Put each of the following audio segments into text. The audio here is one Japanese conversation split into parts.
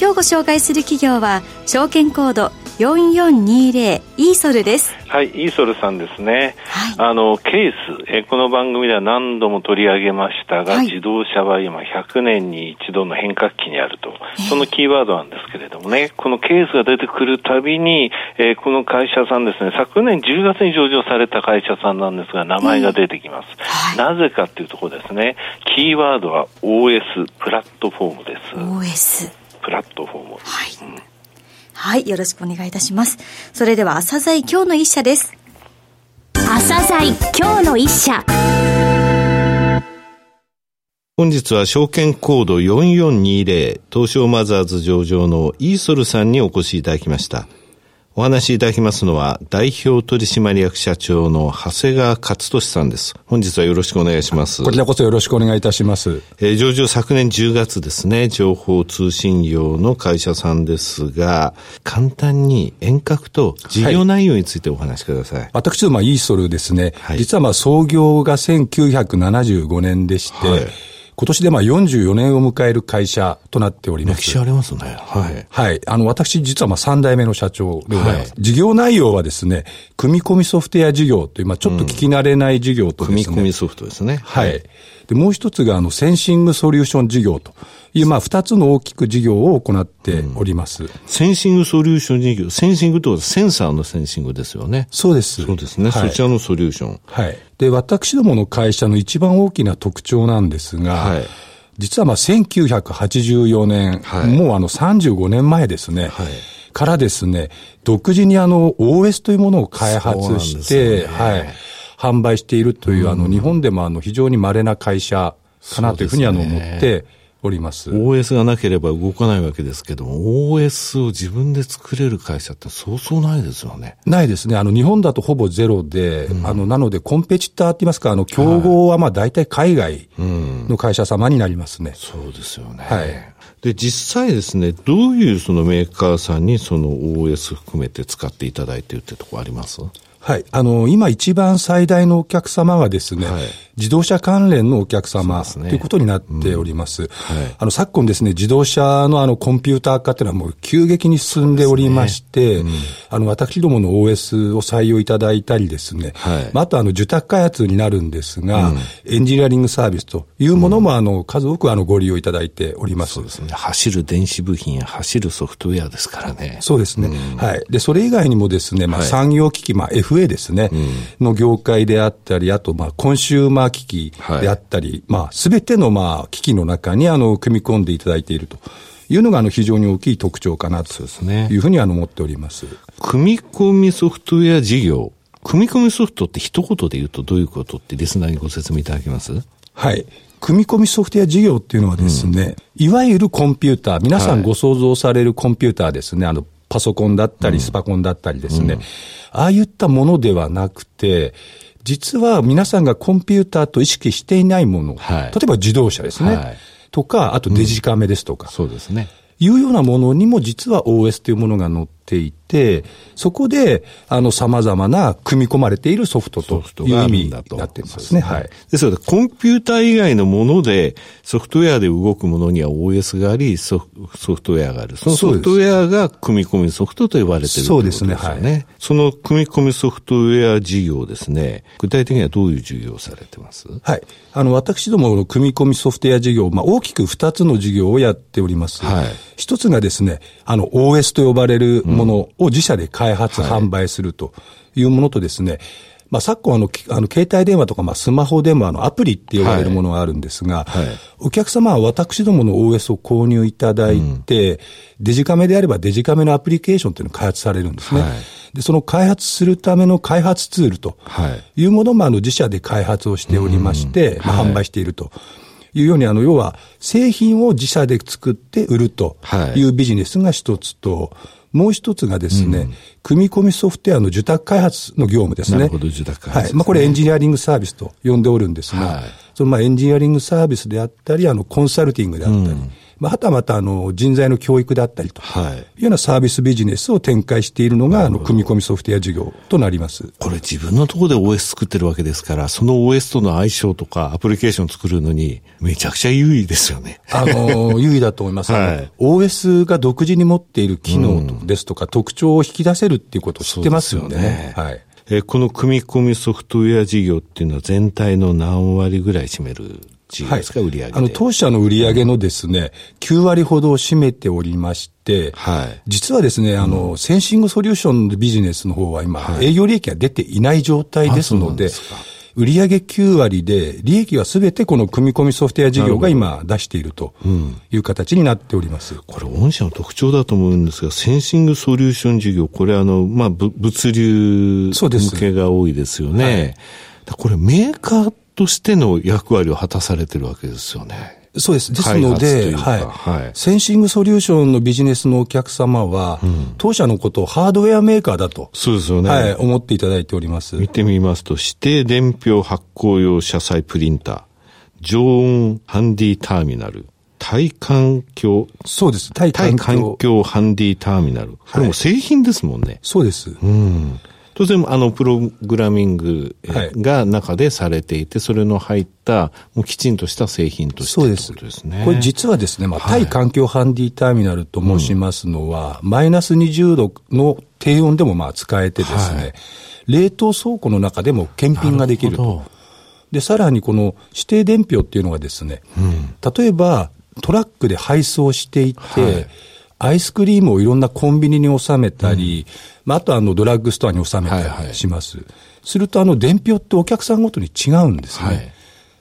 今日ご紹介する企業は証券コード4420イーソルです。はい、イーソルさんですね。はい、あの、ケース、えこの番組では何度も取り上げましたが、はい、自動車は今100年に一度の変革期にあると、そのキーワードなんですけれどもね、このケースが出てくるたびに、えー、この会社さんですね、昨年10月に上場された会社さんなんですが、名前が出てきます。はい、なぜかというところですね、キーワードは OS、プラットフォームです。OS。プラットフォーム。はい。うんはい、よろしくお願いいたします。それでは、朝鮮今日の一社です。朝鮮今日の一社。本日は証券コード4420東証マザーズ上場のイーソルさんにお越しいただきました。お話しいただきますのは、代表取締役社長の長谷川勝利さんです。本日はよろしくお願いします。こちらこそよろしくお願いいたします。えー、上場昨年10月ですね、情報通信業の会社さんですが、簡単に遠隔と事業内容についてお話しください。はい、私どもはイーソルですね、はい、実はまあ創業が1975年でして、はい今年でまあ44年を迎える会社となっております。歴史ありますね。はい。はい。あの、私実はまあ3代目の社長でございます。はい、事業内容はですね、組み込みソフトウェア事業という、まあちょっと聞き慣れない事業とですね、うん、組み込みソフトですね。はい。で、もう一つがあの、センシングソリューション事業という、まあ、二つの大きく事業を行っております、うん。センシングソリューション事業。センシングとはセンサーのセンシングですよね。そうです。そうですね。はい、そちらのソリューション。はい。で、私どもの会社の一番大きな特徴なんですが、はい、実はまあ1984年、はい、もうあの35年前ですね。はいからですね、独自にあの OS というものを開発して、ね、はい、販売しているという、うん、あの日本でもあの非常に稀な会社かなというふうにあの思っております。OS がなければ動かないわけですけども、OS を自分で作れる会社ってそうそうないですよね。ないですね。あの、日本だとほぼゼロで、うん、あの、なので、コンペチターって言いますか、あの、競合はまあ大体海外の会社様になりますね。うん、そうですよね。はい。で、実際ですね、どういうそのメーカーさんにその OS 含めて使っていただいているってとこあります？はい。あの、今一番最大のお客様はですね、はい、自動車関連のお客様、ということになっております。うんはい、あの、昨今ですね、自動車のあの、コンピューター化というのはもう急激に進んでおりまして、ねうん、あの、私どもの OS を採用いただいたりですね、はい、まあ、あとあの、受託開発になるんですが、うん、エンジニアリングサービスというものも、あの、数多くあの、ご利用いただいております。そうですね。走る電子部品や走るソフトウェアですからね。そうですね。はい。で、それ以外にもですね、まあ、産業機器、まあ、FA ですね、の業界であったり、あと、まあ、コンシューマー機器であったり、まあ、すべての、まあ、機器の中に、あの、組み込んでいただいていると。いうのがあの非常に大きい特徴かなと。いうふうにあの思っております。組み込みソフトウェア事業。組み込みソフトって一言で言うとどういうことってリスナーにご説明いただけます？はい。組み込みソフトウェア事業っていうのはですね、うん、いわゆるコンピューター、皆さんご想像されるコンピューターですね、あの、パソコンだったり、スパコンだったりですね、うん、ああいったものではなくて、実は皆さんがコンピューターと意識していないもの、はい、例えば自動車ですね、はい、とか、あとデジカメですとか、うん、そうですね。いうようなものにも実は OS というものが載っていて、そこで、あの、様々な組み込まれているソフトという意味になってますね。はい。ですので、コンピューター以外のもので、ソフトウェアで動くものには OS があり、ソフトウェアがある。そのソフトウェアが組み込みソフトと呼ばれているそうですね。はい。その組み込みソフトウェア事業ですね、具体的にはどういう事業をされてます？はい。あの、私どもの組み込みソフトウェア事業、まあ、大きく二つの事業をやっております。はい。一つがですね、あの、OS と呼ばれるものを自社で開発、販売するというものとですね、まあ、昨今あの、あの、携帯電話とか、まあ、スマホでもあの、アプリって呼ばれるものがあるんですが、はい。はい、お客様は私どもの OS を購入いただいて、うん、デジカメであればデジカメのアプリケーションというのを開発されるんですね。はい、で、その開発するための開発ツールとい。うものも、あの、自社で開発をしておりまして、まあ、販売していると。いうように、あの、要は、製品を自社で作って売るというビジネスが一つと、もう一つがですね、うん、組み込みソフトウェアの受託開発の業務ですね。なるほど、受託開発、ね、はい。まあ、これエンジニアリングサービスと呼んでおるんですが、はい、そのまあエンジニアリングサービスであったり、あの、コンサルティングであったり、うんまあ、はたまたあの人材の教育であったりというようなサービスビジネスを展開しているのが、あの組み込みソフトウェア事業となります。これ自分のところで OS 作ってるわけですから、その OS との相性とかアプリケーション作るのにめちゃくちゃ優位ですよね。あの、優位だと思います。はい、OS が独自に持っている機能ですとか、特徴を引き出せるっていうことを知ってますよね。よねはい。えこの組み込みソフトウェア事業っていうのは全体の何割ぐらい占める事業ですか、はい、売上あの、当社の売上のですね、9割ほどを占めておりまして、はい、実はですね、あの、センシングソリューションのビジネスの方は今、はい、営業利益が出ていない状態ですので、売上9割で、利益はすべてこの組み込みソフトウェア事業が今出しているという形になっております。これ、御社の特徴だと思うんですが、センシングソリューション事業、これあの、まあ、物流向けが多いですよね。これメーカーとしての役割を果たされてるわけですよね。そうです。ですので、はい、はい。センシングソリューションのビジネスのお客様は、うん、当社のことをハードウェアメーカーだと。そうですよね。はい、思っていただいております。見てみますと、指定伝票発行用車載プリンター、常温ハンディターミナル、対環境。そうです。対環境ハンディターミナル。これも製品ですもんね。そうです。うん。当然、あの、プログラミングが中でされていて、はい、それの入った、もうきちんとした製品としてそうです。ですね。これ実はですね、まあ、対環境ハンディターミナルと申しますのは、うん、マイナス20度の低温でもまあ使えてですね、はい、冷凍倉庫の中でも検品ができると。で、さらにこの指定伝票っていうのがですね、うん、例えばトラックで配送していて、はいアイスクリームをいろんなコンビニに収めたり、うん、まあ、あとあのドラッグストアに収めたりします。はいはい、するとあの伝票ってお客さんごとに違うんですね。はい、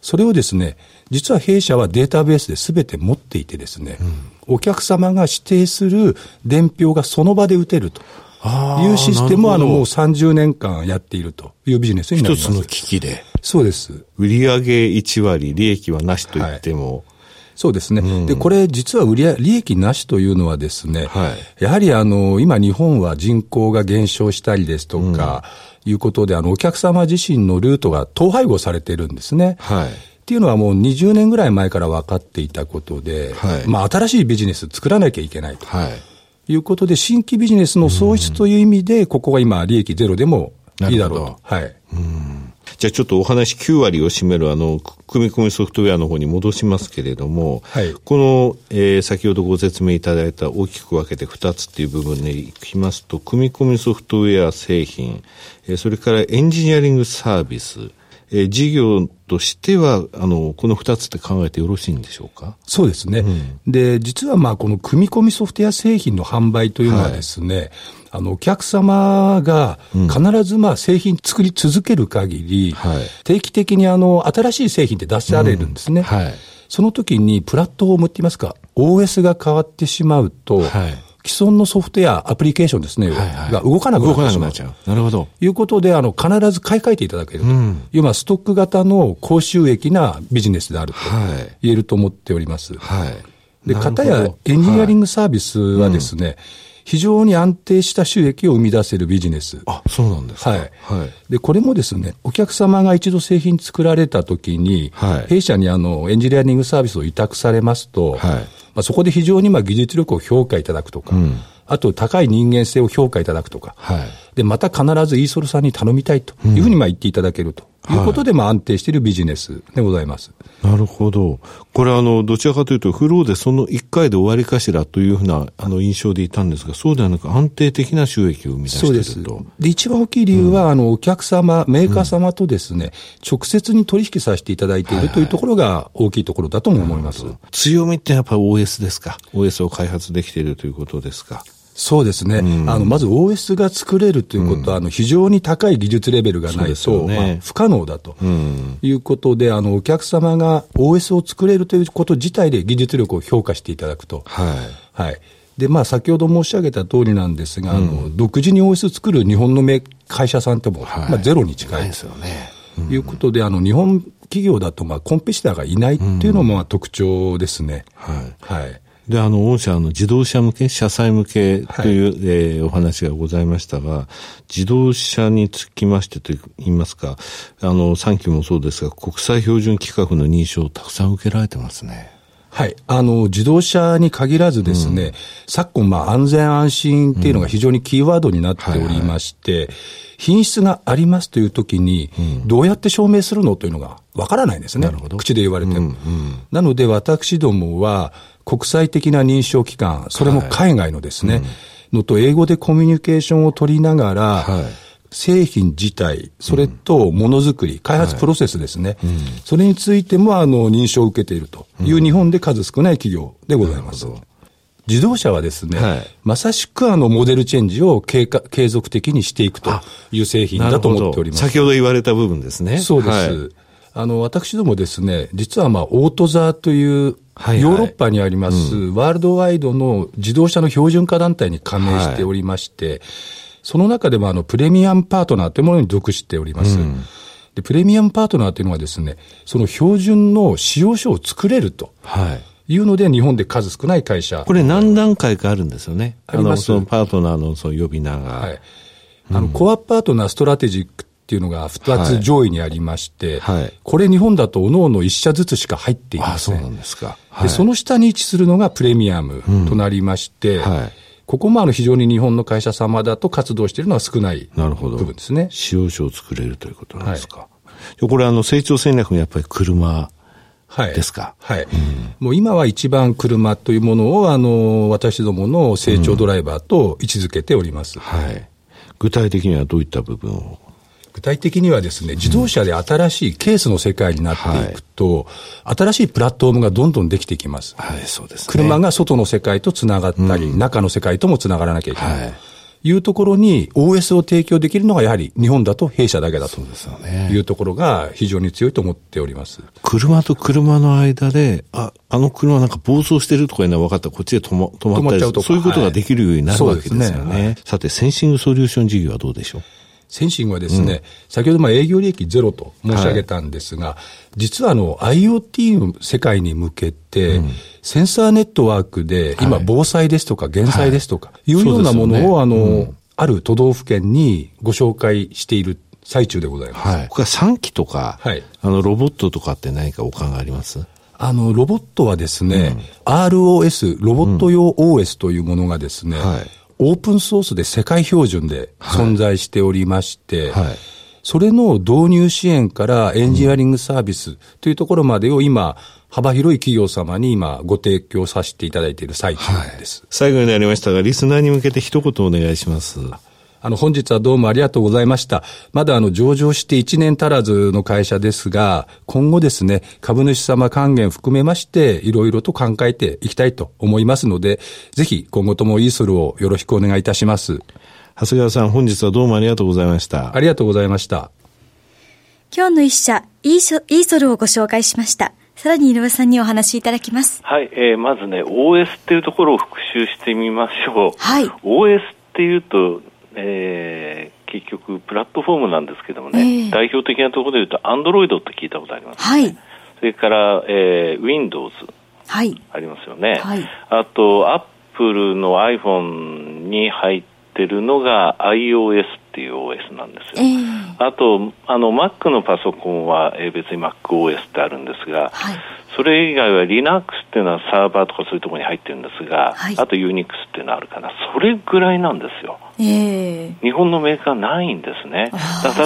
それをですね、実は弊社はデータベースで全て持っていてですね、うん、お客様が指定する伝票がその場で打てると。いうシステムをあのもう30年間やっているというビジネスになります。一つの機器で。そうです。売上1割、利益はなしと言っても、はいそうですね。うん、で、これ実は売り利益なしというのはですね、はい、やはりあの、今日本は人口が減少したりですとか、うん、いうことで、あの、お客様自身のルートが統廃合されているんですね。はい。っていうのはもう20年ぐらい前から分かっていたことで、はい、まあ新しいビジネス作らなきゃいけないと。はい。いうことで、新規ビジネスの創出という意味で、ここが今、利益ゼロでもいいだろうと。はい。うんじゃあちょっとお話9割を占めるあの、組み込みソフトウェアの方に戻しますけれども、はい、この、えー、先ほどご説明いただいた大きく分けて2つっていう部分にいきますと、組み込みソフトウェア製品、えー、それからエンジニアリングサービス、えー、事業としては、あの、この二つって考えてよろしいんでしょうか？そうですね。うん、で、実はまあ、この組み込みソフトウェア製品の販売というのはですね、はい、あの、お客様が必ずまあ、製品作り続ける限り、うんはい、定期的にあの、新しい製品って出されるんですね。うん、はい。その時にプラットフォームって言いますか、OS が変わってしまうと、はい既存のソフトウェア、アプリケーションですね、はいはい、が動かなくなってしまう。ちゃう。なるほど。いうことで、あの、必ず買い替えていただけると。うん、いう、まあ、ストック型の高収益なビジネスであると言えると思っております。はい。で、方やエンジニアリングサービスはですね、はいうん非常に安定した収益を生み出せるビジネス。あ、そうなんですか。はい。はい。で、これもですね、お客様が一度製品作られたときに、はい、弊社にあの、エンジニアリングサービスを委託されますと、はい。まあ、そこで非常にまあ技術力を評価いただくとか、うん。あと高い人間性を評価いただくとか、はい、で、また必ずイーソルさんに頼みたいというふうにまあ言っていただけるということで、まあ安定しているビジネスでございます。なるほど。これあの、どちらかというと、フローでその1回で終わりかしらというふうなあの印象でいたんですが、そうではなく安定的な収益を生み出していると。そうです。で、一番大きい理由は、うん、あの、お客様、メーカー様とですね、うん、直接に取引させていただいているというところが大きいところだとも思います。はいはい、強みってやっぱり OS ですか ?OS を開発できているということですか？そうですね。うん、あの、まず OS が作れるということは、うん、あの、非常に高い技術レベルがないと、ね、まあ、不可能だということで、あの、お客様が OS を作れるということ自体で技術力を評価していただくと。はい。はい。で、まあ、先ほど申し上げた通りなんですが、うん、あの、独自に OS 作る日本の会社さんっても、はい、まあ、ゼロに近い。ですよね。いうことで、あの、日本企業だと、まあ、コンペシターがいないっていうのも特徴ですね。はい。はい。で、あの、御社、の、自動車向け、車載向けという、はい、えー、お話がございましたが、自動車につきましてと言いますか、あの、3期もそうですが、国際標準規格の認証をたくさん受けられてますね。はい。あの、自動車に限らずですね、うん、昨今、まあ、安全安心っていうのが非常にキーワードになっておりまして、うん。はいはい、品質がありますというときに、どうやって証明するのというのがわからないんですね。口で言われても。うんうん、なので、私どもは、国際的な認証機関、それも海外のですね、はいうん、のと英語でコミュニケーションを取りながら、はい、製品自体、それとものづくり、開発プロセスですね、はい。うん、それについてもあの認証を受けているという日本で数少ない企業でございます。自動車はですね、はい、まさしくあのモデルチェンジを継継続的にしていくという製品だと思っております。先ほど言われた部分ですね。そうです。あの、私どもですね、実はまあ、オートザーというはいヨーロッパにあります、うん、ワールドワイドの自動車の標準化団体に加盟しておりまして、はい、その中でもあのプレミアムパートナーというものに属しております。うん、でプレミアムパートナーというのはですね、その標準の使用書を作れると。はいいうので、日本で数少ない会社。これ何段階かあるんですよね。あります。そのパートナーのその呼び名が。はい。あの、コアパートナーストラテジックっていうのが2つ上位にありまして、はい、これ日本だと各々1社ずつしか入っていません。あ、そうなんですか。はい、で、その下に位置するのがプレミアムとなりまして、うんはい、ここもあの非常に日本の会社様だと活動しているのは少ない部分ですね。使用書を作れるということなんですか。はい、これあの成長戦略もやっぱり車ですか？はい。はいうん、もう今は一番車というものを、あの、私どもの成長ドライバーと位置づけております。うん、はい。具体的にはどういった部分を？具体的にはですね、自動車で新しいケースの世界になっていくと、はい、新しいプラットフォームがどんどんできてきます。はい、そうです、ね、車が外の世界とつながったり、うん、中の世界ともつながらなきゃいけない。はい。いうところに OS を提供できるのがやはり日本だと弊社だけだというところが非常に強いと思っております。車と車の間で、あ、あの車なんか暴走してるとかいうのは分かった。らこっちで止ま止まったりそういうことができるようになるわけですよね。ね。はい、さて、センシングソリューション事業はどうでしょう？先進はですね、うん、先ほどまあ営業利益ゼロと申し上げたんですが、はい、実はあの IoT の世界に向けて、うん、センサーネットワークで今防災ですとか減災ですとか、い。うようなものを、あの、うん、ある都道府県にご紹介している最中でございます。はい。他3機とか、はい、あのロボットとかって何かお考えあります？あの、ロボットはですね、うん、ROS、ロボット用 OS というものがですね、はいオープンソースで世界標準で存在しておりまして、はいはい、それの導入支援からエンジニアリングサービスというところまでを今、幅広い企業様に今ご提供させていただいている最中です。はい、最後になりましたが、リスナーに向けて一言お願いします。あの、本日はどうもありがとうございました。まだあの、上場して1年足らずの会社ですが、今後ですね、株主様還元含めまして、いろいろと考えていきたいと思いますので、ぜひ今後ともイーソルをよろしくお願いいたします。長谷川さん、本日はどうもありがとうございました。ありがとうございました。今日の一社、イーソルをご紹介しました。さらに井上さんにお話しいただきます。はい、えー、まずね、OS っていうところを復習してみましょう。はい。OS っていうと、えー、結局、プラットフォームなんですけどもね、えー、代表的なところでいうと、アンドロイドって聞いたことあります、ね、はい。それから、えー、Windows。はい。ありますよね。はい。あと、アップルの iPhone に入ってるのが iOS っていう OS なんですよ。えー、あと、あの、Mac のパソコンは、えー、別に MacOS ってあるんですが、はい、それ以外は Linux っていうのはサーバーとかそういうところに入ってるんですが、はい、あと Unix っていうのはあるかな。それぐらいなんですよ。えー、日本のメーカーないんですね。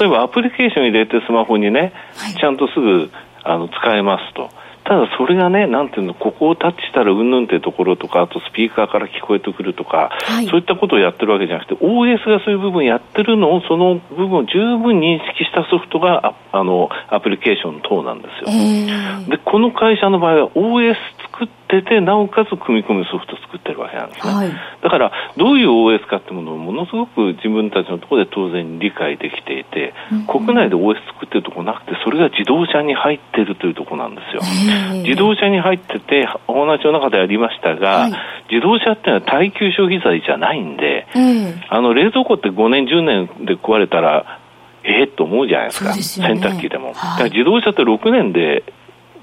例えばアプリケーション入れてスマホにね、はい、ちゃんとすぐあの使えますと。ただそれがね、なんていうの、ここをタッチしたらうんぬんってところとか、あとスピーカーから聞こえてくるとか、はい、そういったことをやってるわけじゃなくて、OS がそういう部分やってるのを、その部分を十分認識したソフトがあのアプリケーション等なんですよ。えー、で、この会社の場合は OS てて、なおかつ組み込むソフト作ってるわけなんですね。はい、だから、どういう OS かっていうものをものすごく自分たちのところで当然理解できていて、うん、国内で OS 作ってるところなくて、それが自動車に入ってるというところなんですよ。自動車に入ってて、お話の中でありましたが、はい、自動車っていうのは耐久消費財じゃないんで、あの冷蔵庫って5年、10年で壊れたら、ええと思うじゃないですか、すね、洗濯機でも。はい、自動車って6年で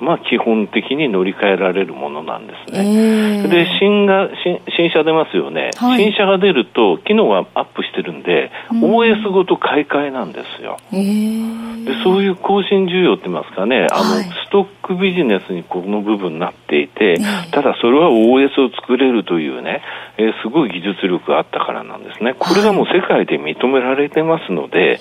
まあ、基本的に乗り換えられるものなんですね。えー、で新が新、新車出ますよね、はい、新車が出ると、機能がアップしてるんで、うん、OS ごと買い替えなんですよ。えー、でそういう更新需要って言いますかね、あの、はい、ストックビジネスにこの部分になっていて、ただそれは OS を作れるというね、えー、すごい技術力があったからなんですね。これがもう世界で認められてますので、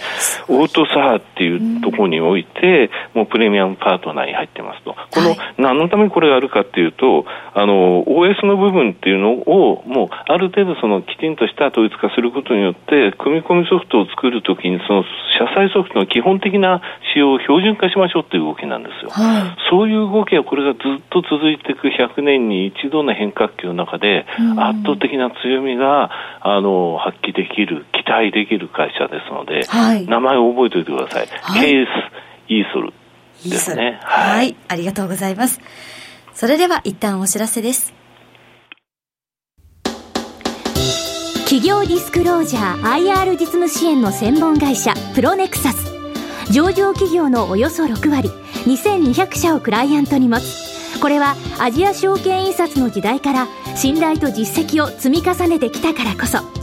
オートサーっていうところにおいて、もうプレミアムパートナーに入ってますと。と。この、何のためにこれがあるかっていうと、あの、OS の部分っていうのを、もう、ある程度その、きちんとした統一化することによって、組み込みソフトを作るときに、その、車載ソフトの基本的な仕様を標準化しましょうっていう動きなんですよ。はい、そういう動きはこれがずっと続いていく100年に一度の変革期の中で、圧倒的な強みが、あの、発揮できる、期待できる会社ですので、はい、名前を覚えておいてください。はい、ケース、イーソル。ですね。はい、はい。ありがとうございます。それでは一旦お知らせです。企業ディスクロージャー IR 実務支援の専門会社プロネクサス上場企業のおよそ6割2200社をクライアントに持つこれはアジア証券印刷の時代から信頼と実績を積み重ねてきたからこそ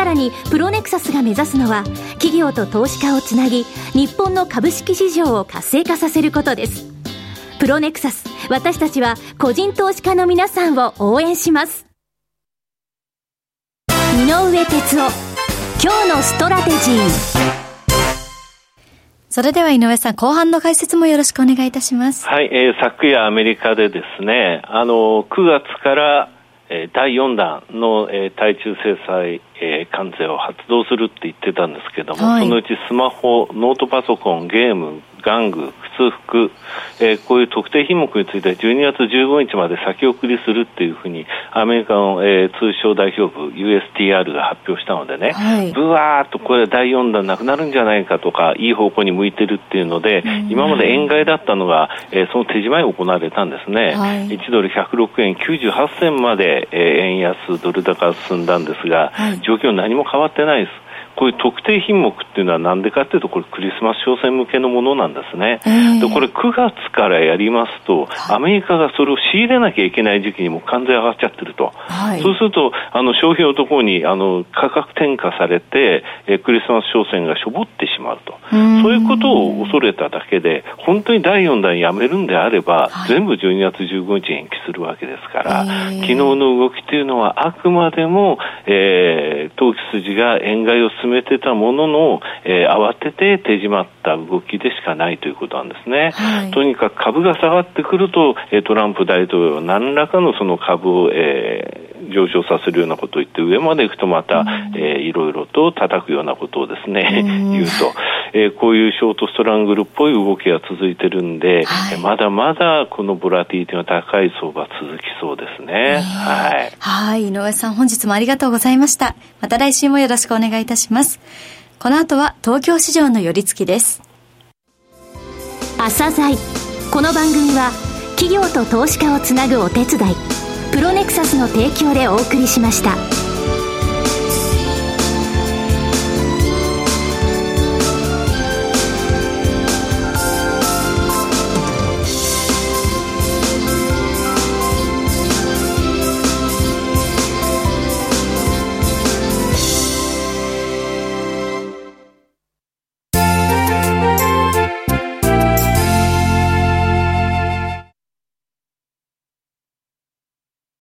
さらにプロネクサスが目指すのは企業と投資家をつなぎ日本の株式市場を活性化させることです。プロネクサス私たちは個人投資家の皆さんを応援します。井上哲夫今日のストラテジー。それでは井上さん、後半の解説もよろしくお願いいたします。はい、えー、昨夜アメリカでですね、あの、9月からえ第4弾の、え対中制裁、え関税を発動するって言ってたんですけども、はい、そのうちスマホ、ノートパソコン、ゲーム、玩具、靴服、えー、こういう特定品目については12月15日まで先送りするっていうふうにアメリカの、えー、通商代表部 USTR が発表したのでね、はい、ぶわーっとこれ第4弾なくなるんじゃないかとかいい方向に向いてるっていうので、今まで円買いだったのが、えー、その手締まい行われたんですね、はい、1ドル106円98銭まで、えー、円安ドル高進んだんですが、はい、状況何も変わってないです。こういう特定品目っていうのはなんでかっていうとこれクリスマス商戦向けのものなんですね、でこれ9月からやりますと、アメリカがそれを仕入れなきゃいけない時期にも関税上がっちゃってると、はい、そうするとあの消費のところにあの価格転嫁されて、えクリスマス商戦がしょぼってしまうと。そういうことを恐れただけで本当に第4弾やめるんであれば、はい、全部12月15日延期するわけですから、昨日の動きというのはあくまでも、えー、投機筋が円買いを進めめてたものの、えー、慌てて手締まった動きでしかないということなんですね。はい、とにかく株が下がってくると、えトランプ大統領は何らかのその株を、えー、上昇させるようなことを言って上まで行くとまた、うん、えー、いろいろと叩くようなことをですね、言うと、えー、こういうショートストラングルっぽい動きが続いてるんで、はい、まだまだこのボラティティの高い相場続きそうですね。はい。はい。井上さん本日もありがとうございました。また来週もよろしくお願いいたします。この後は東京市場の寄り付きです。朝鮮この番組は企業と投資家をつなぐお手伝いプロネクサスの提供でお送りしました。